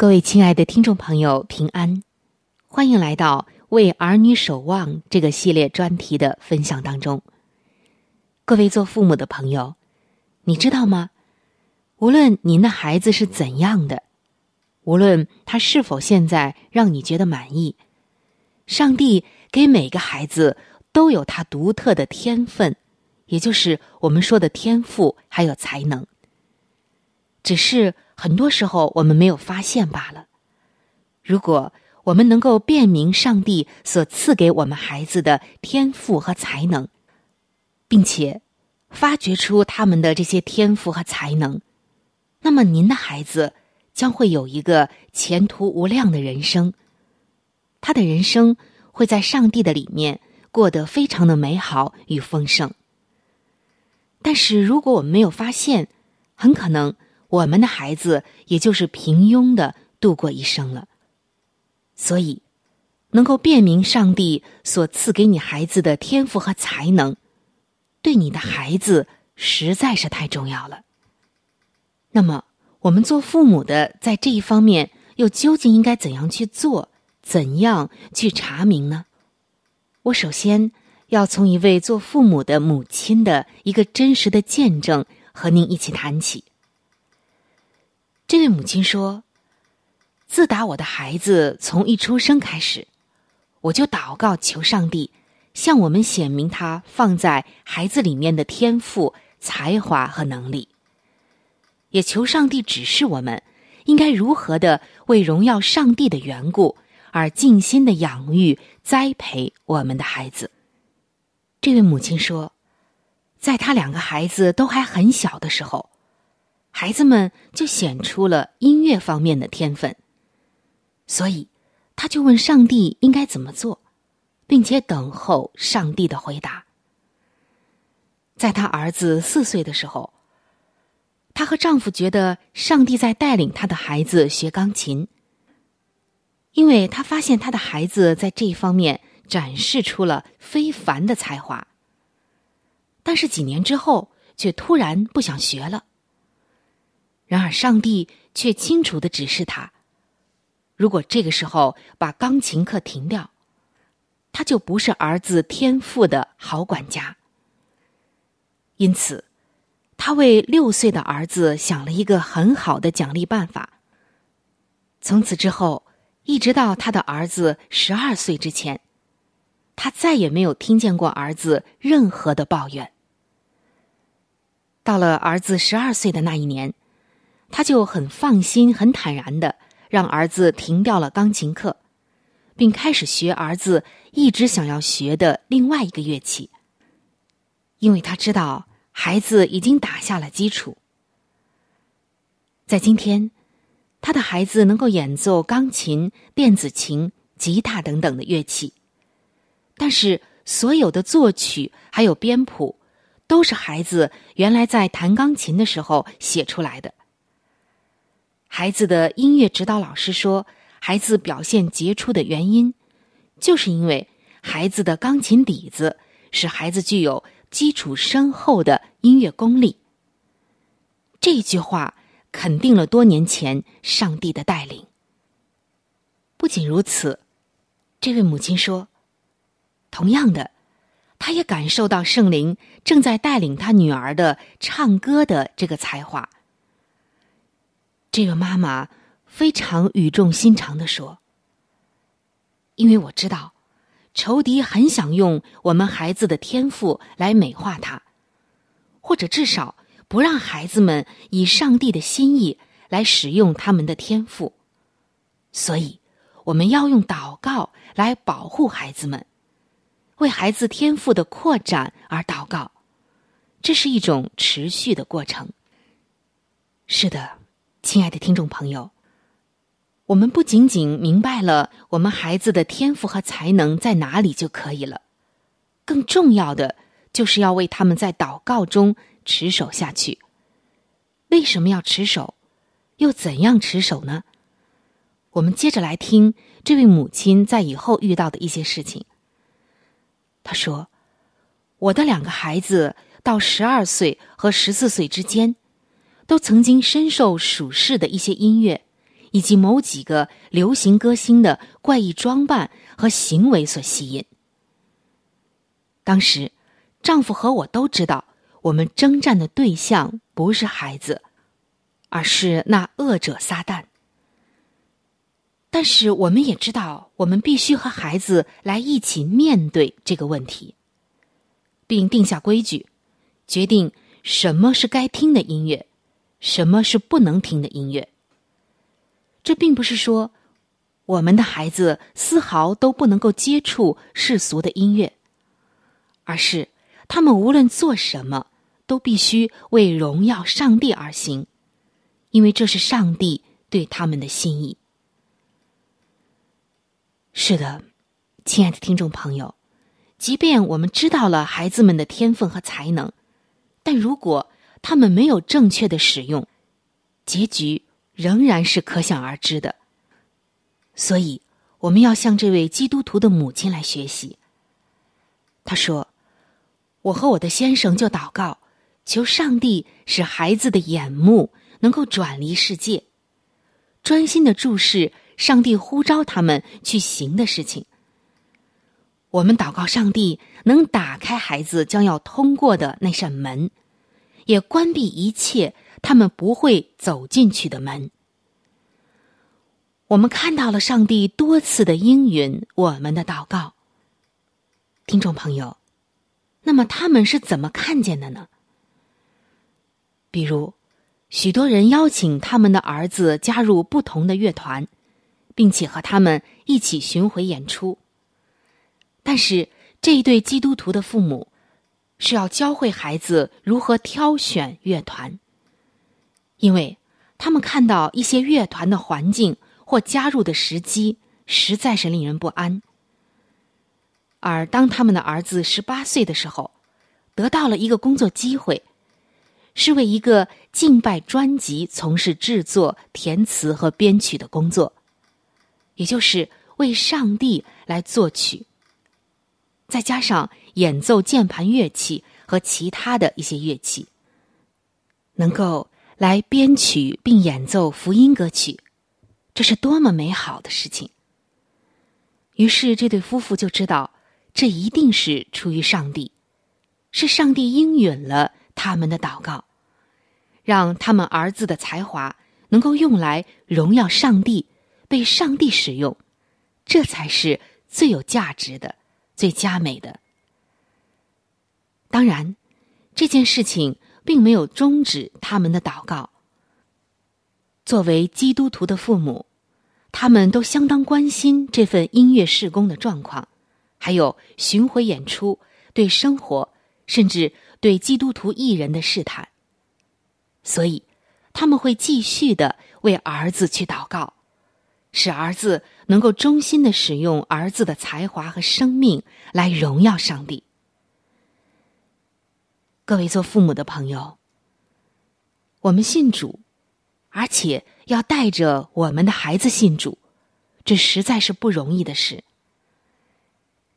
各位亲爱的听众朋友，平安！欢迎来到《为儿女守望》这个系列专题的分享当中。各位做父母的朋友，你知道吗？无论您的孩子是怎样的，无论他是否现在让你觉得满意，上帝给每个孩子都有他独特的天分，也就是我们说的天赋，还有才能。只是。很多时候我们没有发现罢了。如果我们能够辨明上帝所赐给我们孩子的天赋和才能，并且发掘出他们的这些天赋和才能，那么您的孩子将会有一个前途无量的人生。他的人生会在上帝的里面过得非常的美好与丰盛。但是如果我们没有发现，很可能。我们的孩子也就是平庸的度过一生了，所以能够辨明上帝所赐给你孩子的天赋和才能，对你的孩子实在是太重要了。那么，我们做父母的在这一方面又究竟应该怎样去做？怎样去查明呢？我首先要从一位做父母的母亲的一个真实的见证和您一起谈起。这位母亲说：“自打我的孩子从一出生开始，我就祷告求上帝向我们显明他放在孩子里面的天赋、才华和能力，也求上帝指示我们应该如何的为荣耀上帝的缘故而尽心的养育、栽培我们的孩子。这位母亲说，在他两个孩子都还很小的时候，孩子们就显出了音乐方面的天分，所以他就问上帝应该怎么做，并且等候上帝的回答。在她儿子四岁的时候。她和丈夫觉得上帝在带领她的孩子学钢琴，因为她发现她的孩子在这一方面展示出了非凡的才华。但是几年之后，却突然不想学了。然而上帝却清楚的指示他：如果这个时候把钢琴课停掉，他就不是儿子天赋的好管家。因此。他为六岁的儿子想了一个很好的奖励办法。从此之后，一直到他的儿子十二岁之前，他再也没有听见过儿子任何的抱怨。到了儿子十二岁的那一年，他就很放心、很坦然的让儿子停掉了钢琴课，并开始学儿子一直想要学的另外一个乐器，因为他知道。孩子已经打下了基础，在今天，他的孩子能够演奏钢琴、电子琴、吉他等等的乐器，但是所有的作曲还有编谱，都是孩子原来在弹钢琴的时候写出来的。孩子的音乐指导老师说，孩子表现杰出的原因，就是因为孩子的钢琴底子使孩子具有。基础深厚的音乐功力。这句话肯定了多年前上帝的带领。不仅如此，这位母亲说，同样的，她也感受到圣灵正在带领她女儿的唱歌的这个才华。这个妈妈非常语重心长的说：“因为我知道。”仇敌很想用我们孩子的天赋来美化他，或者至少不让孩子们以上帝的心意来使用他们的天赋。所以，我们要用祷告来保护孩子们，为孩子天赋的扩展而祷告。这是一种持续的过程。是的，亲爱的听众朋友。我们不仅仅明白了我们孩子的天赋和才能在哪里就可以了，更重要的就是要为他们在祷告中持守下去。为什么要持守？又怎样持守呢？我们接着来听这位母亲在以后遇到的一些事情。她说：“我的两个孩子到十二岁和十四岁之间，都曾经深受属世的一些音乐。”以及某几个流行歌星的怪异装扮和行为所吸引。当时，丈夫和我都知道，我们征战的对象不是孩子，而是那恶者撒旦。但是，我们也知道，我们必须和孩子来一起面对这个问题，并定下规矩，决定什么是该听的音乐，什么是不能听的音乐。这并不是说，我们的孩子丝毫都不能够接触世俗的音乐，而是他们无论做什么，都必须为荣耀上帝而行，因为这是上帝对他们的心意。是的，亲爱的听众朋友，即便我们知道了孩子们的天分和才能，但如果他们没有正确的使用，结局。仍然是可想而知的，所以我们要向这位基督徒的母亲来学习。他说：“我和我的先生就祷告，求上帝使孩子的眼目能够转离世界，专心的注视上帝呼召他们去行的事情。我们祷告上帝能打开孩子将要通过的那扇门，也关闭一切。”他们不会走进去的门。我们看到了上帝多次的应允我们的祷告。听众朋友，那么他们是怎么看见的呢？比如，许多人邀请他们的儿子加入不同的乐团，并且和他们一起巡回演出。但是这一对基督徒的父母是要教会孩子如何挑选乐团，因为他们看到一些乐团的环境或加入的时机实在是令人不安。而当他们的儿子十八岁的时候，得到了一个工作机会，是为一个敬拜专辑从事制作、填词和编曲的工作，也就是为上帝来作曲。再加上演奏键盘乐器和其他的一些乐器，能够来编曲并演奏福音歌曲，这是多么美好的事情！于是这对夫妇就知道。这一定是出于上帝，是上帝应允了他们的祷告，让他们儿子的才华能够用来荣耀上帝，被上帝使用，这才是最有价值的、最佳美的。当然，这件事情并没有终止他们的祷告。作为基督徒的父母，他们都相当关心这份音乐事工的状况。还有巡回演出对生活，甚至对基督徒艺人的试探，所以他们会继续的为儿子去祷告，使儿子能够忠心的使用儿子的才华和生命来荣耀上帝。各位做父母的朋友，我们信主，而且要带着我们的孩子信主，这实在是不容易的事。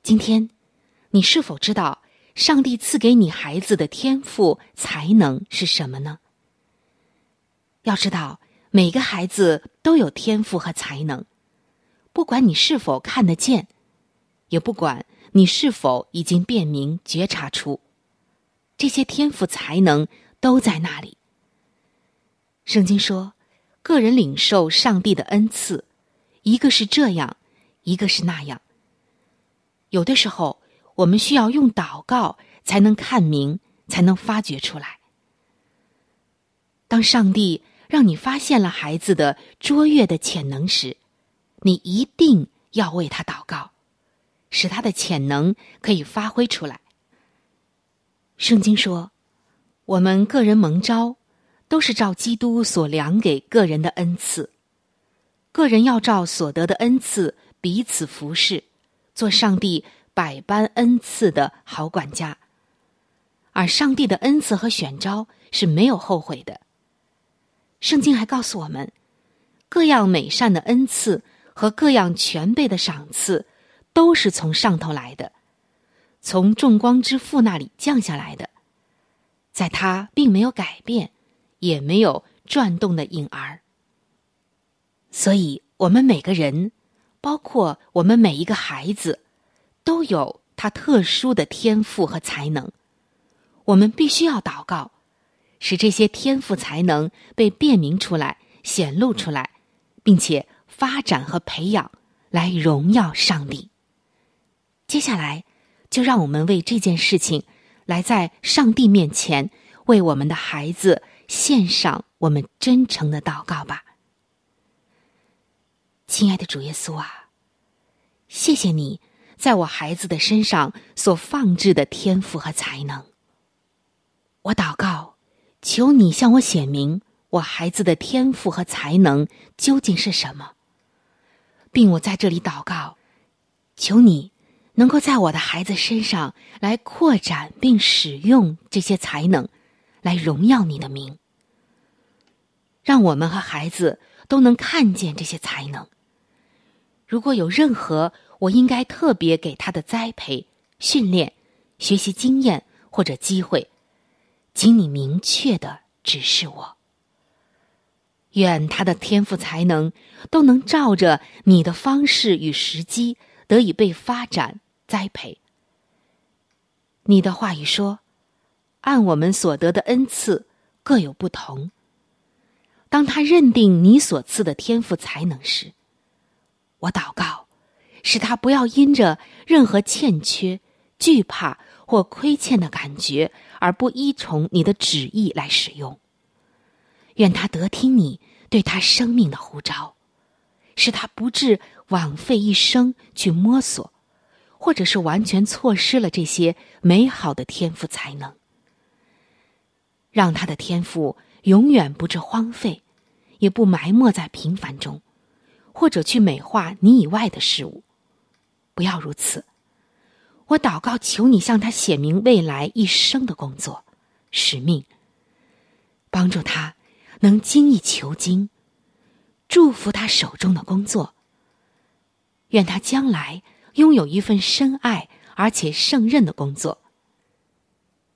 今天，你是否知道上帝赐给你孩子的天赋才能是什么呢？要知道，每个孩子都有天赋和才能，不管你是否看得见，也不管你是否已经辨明觉察出，这些天赋才能都在那里。圣经说，个人领受上帝的恩赐，一个是这样，一个是那样。有的时候，我们需要用祷告才能看明，才能发掘出来。当上帝让你发现了孩子的卓越的潜能时，你一定要为他祷告，使他的潜能可以发挥出来。圣经说，我们个人蒙召，都是照基督所量给个人的恩赐，个人要照所得的恩赐彼此服侍。做上帝百般恩赐的好管家，而上帝的恩赐和选召是没有后悔的。圣经还告诉我们，各样美善的恩赐和各样全备的赏赐，都是从上头来的，从众光之父那里降下来的，在他并没有改变，也没有转动的影儿。所以，我们每个人。包括我们每一个孩子，都有他特殊的天赋和才能。我们必须要祷告，使这些天赋才能被辨明出来、显露出来，并且发展和培养，来荣耀上帝。接下来，就让我们为这件事情，来在上帝面前为我们的孩子献上我们真诚的祷告吧。亲爱的主耶稣啊，谢谢你在我孩子的身上所放置的天赋和才能。我祷告，求你向我显明我孩子的天赋和才能究竟是什么，并我在这里祷告，求你能够在我的孩子身上来扩展并使用这些才能，来荣耀你的名，让我们和孩子都能看见这些才能。如果有任何我应该特别给他的栽培、训练、学习经验或者机会，请你明确的指示我。愿他的天赋才能都能照着你的方式与时机得以被发展栽培。你的话语说，按我们所得的恩赐各有不同。当他认定你所赐的天赋才能时。我祷告，使他不要因着任何欠缺、惧怕或亏欠的感觉而不依从你的旨意来使用。愿他得听你对他生命的呼召，使他不致枉费一生去摸索，或者是完全错失了这些美好的天赋才能。让他的天赋永远不致荒废，也不埋没在平凡中，或者去美化你以外的事物。不要如此。我祷告，求你向他写明未来一生的工作使命，帮助他能精益求精，祝福他手中的工作。愿他将来拥有一份深爱而且胜任的工作，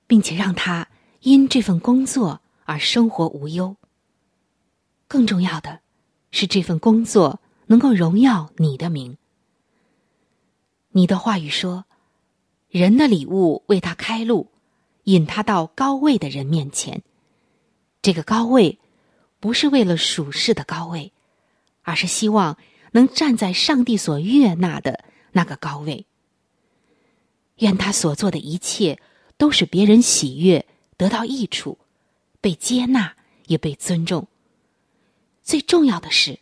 并且让他因这份工作而生活无忧。更重要的是，这份工作能够荣耀你的名。你的话语说。人的礼物为他开路，引他到高位的人面前。这个高位，不是为了属世的高位，而是希望能站在上帝所悦纳的那个高位。愿他所做的一切都使别人喜悦，得到益处，被接纳也被尊重。最重要的是，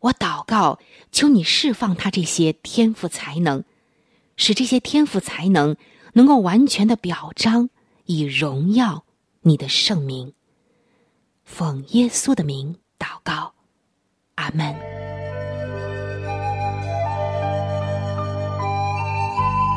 我祷告，求你释放他这些天赋才能。使这些天赋才能能够完全的表彰，以荣耀你的圣名。奉耶稣的名祷告，阿门。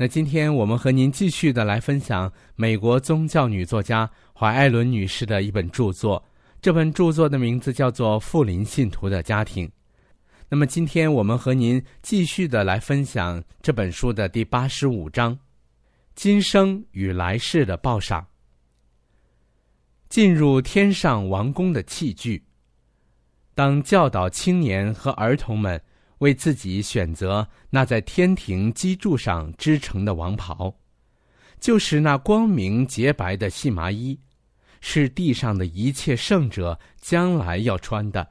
那今天我们和您继续的来分享美国宗教女作家怀艾伦女士的一本著作。这本著作的名字叫做《富林信徒的家庭》。那么今天我们和您继续的来分享这本书的第八十五章。今生与来世的报赏。进入天上王宫的器具。当教导青年和儿童们为自己选择那在天庭基柱上织成的王袍，就是那光明洁白的细麻衣，是地上的一切圣者将来要穿的。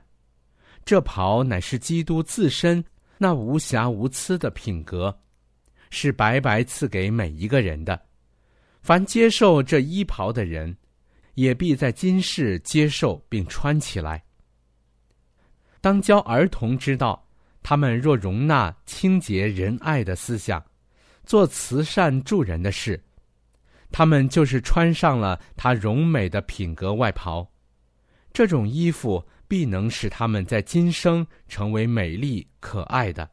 这袍乃是基督自身那无瑕无疵的品格。是白白赐给每一个人的，凡接受这衣袍的人，也必在今世接受并穿起来。当教儿童知道，他们若容纳清洁仁爱的思想，做慈善助人的事，他们就是穿上了他荣美的品格外袍。这种衣服必能使他们在今生成为美丽可爱的。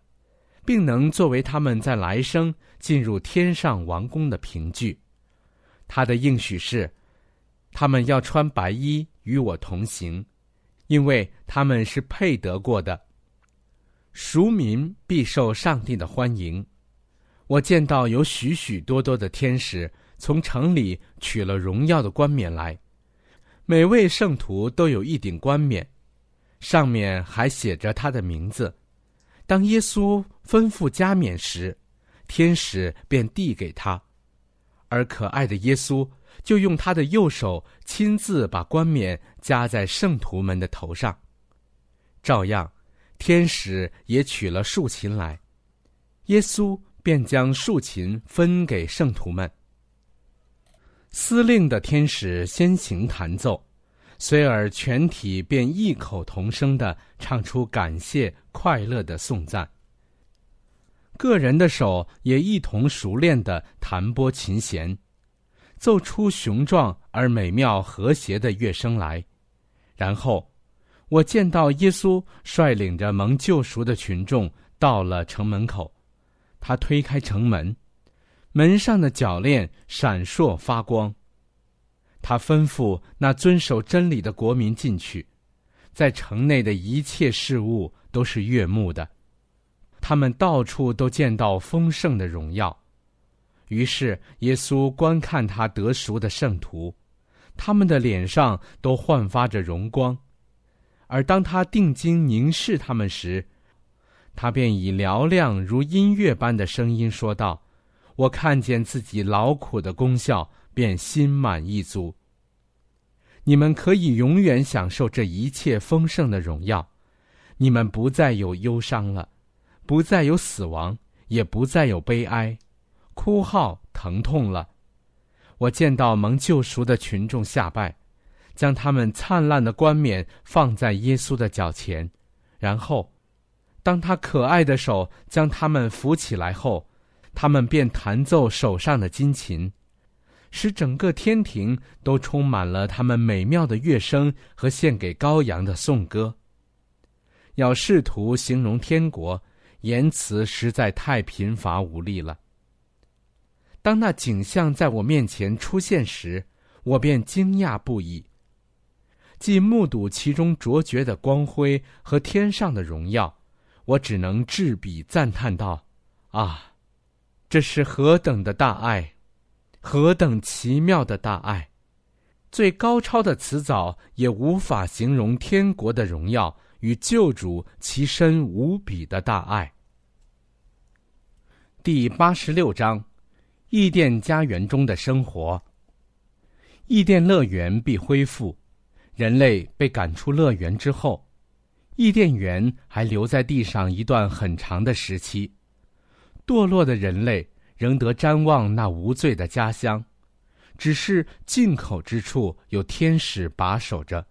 并能作为他们在来生进入天上王宫的凭据。他的应许是：他们要穿白衣与我同行，因为他们是配得过的。赎民必受上帝的欢迎。我见到有许许多多的天使从城里取了荣耀的冠冕来，每位圣徒都有一顶冠冕，上面还写着他的名字。当耶稣吩咐加冕时，天使便递给他，而可爱的耶稣就用他的右手亲自把冠冕加在圣徒们的头上。照样，天使也取了竖琴来，耶稣便将竖琴分给圣徒们。司令的天使先行弹奏。随而，全体便异口同声的唱出感谢、快乐的颂赞。个人的手也一同熟练的弹拨琴弦，奏出雄壮而美妙、和谐的乐声来。然后，我见到耶稣率领着蒙救赎的群众到了城门口，他推开城门，门上的铰链闪烁发光。他吩咐那遵守真理的国民进去，在城内的一切事物都是悦目的，他们到处都见到丰盛的荣耀。于是耶稣观看他得赎的圣徒，他们的脸上都焕发着荣光。而当他定睛凝视他们时，他便以嘹亮如音乐般的声音说道：“我看见自己劳苦的功效，便心满意足。你们可以永远享受这一切丰盛的荣耀，你们不再有忧伤了，不再有死亡，也不再有悲哀、哭号、疼痛了。我见到蒙救赎的群众下拜。”将他们灿烂的冠冕放在耶稣的脚前，然后，当他可爱的手将他们扶起来后，他们便弹奏手上的金琴，使整个天庭都充满了他们美妙的乐声和献给羔羊的颂歌。要试图形容天国，言辞实在太贫乏无力了。当那景象在我面前出现时，我便惊讶不已。既目睹其中卓绝的光辉和天上的荣耀，我只能置笔赞叹道：“啊，这是何等的大爱，何等奇妙的大爱！最高超的辞藻也无法形容天国的荣耀与救主其身无比的大爱。”第八十六章，异甸家园中的生活。异甸乐园必恢复。人类被赶出乐园之后，伊甸园还留在地上一段很长的时期。堕落的人类仍得瞻望那无罪的家乡，只是进口之处有天使把守着。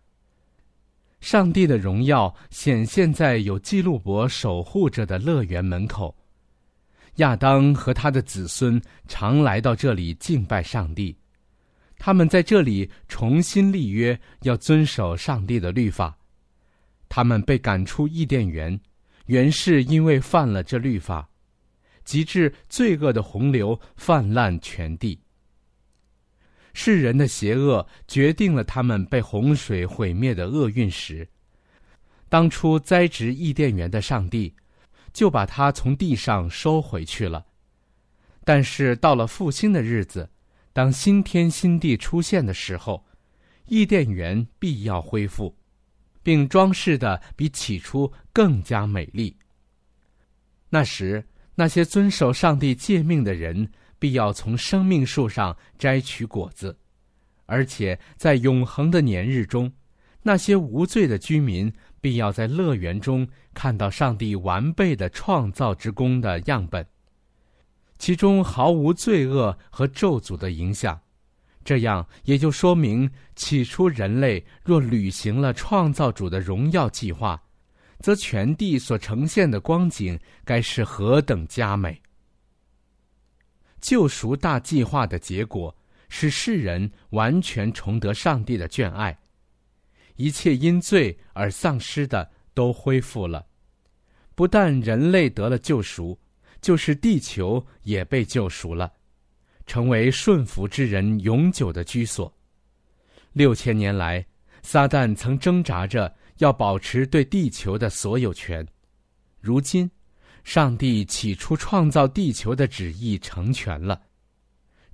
上帝的荣耀显现在有记录簿守护着的乐园门口。亚当和他的子孙常来到这里敬拜上帝。他们在这里重新立约，要遵守上帝的律法。他们被赶出伊甸园，原是因为犯了这律法，及至罪恶的洪流泛滥全地。世人的邪恶决定了他们被洪水毁灭的厄运时，当初栽植伊甸园的上帝，就把它从地上收回去了。但是到了复兴的日子。当新天新地出现的时候，伊甸园必要恢复，并装饰的比起初更加美丽。那时，那些遵守上帝诫命的人必要从生命树上摘取果子，而且在永恒的年日中，那些无罪的居民必要在乐园中看到上帝完备的创造之功的样本。其中毫无罪恶和咒诅的影响，这样也就说明，起初人类若履行了创造主的荣耀计划，则全地所呈现的光景该是何等佳美！救赎大计划的结果，使世人完全重得上帝的眷爱，一切因罪而丧失的都恢复了，不但人类得了救赎。就是地球也被救赎了，成为顺服之人永久的居所。六千年来，撒旦曾挣扎着要保持对地球的所有权。如今，上帝起初创造地球的旨意成全了，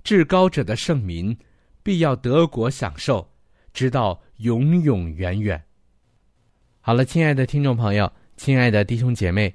至高者的圣民必要得国享受，直到永永远远。好了，亲爱的听众朋友，亲爱的弟兄姐妹。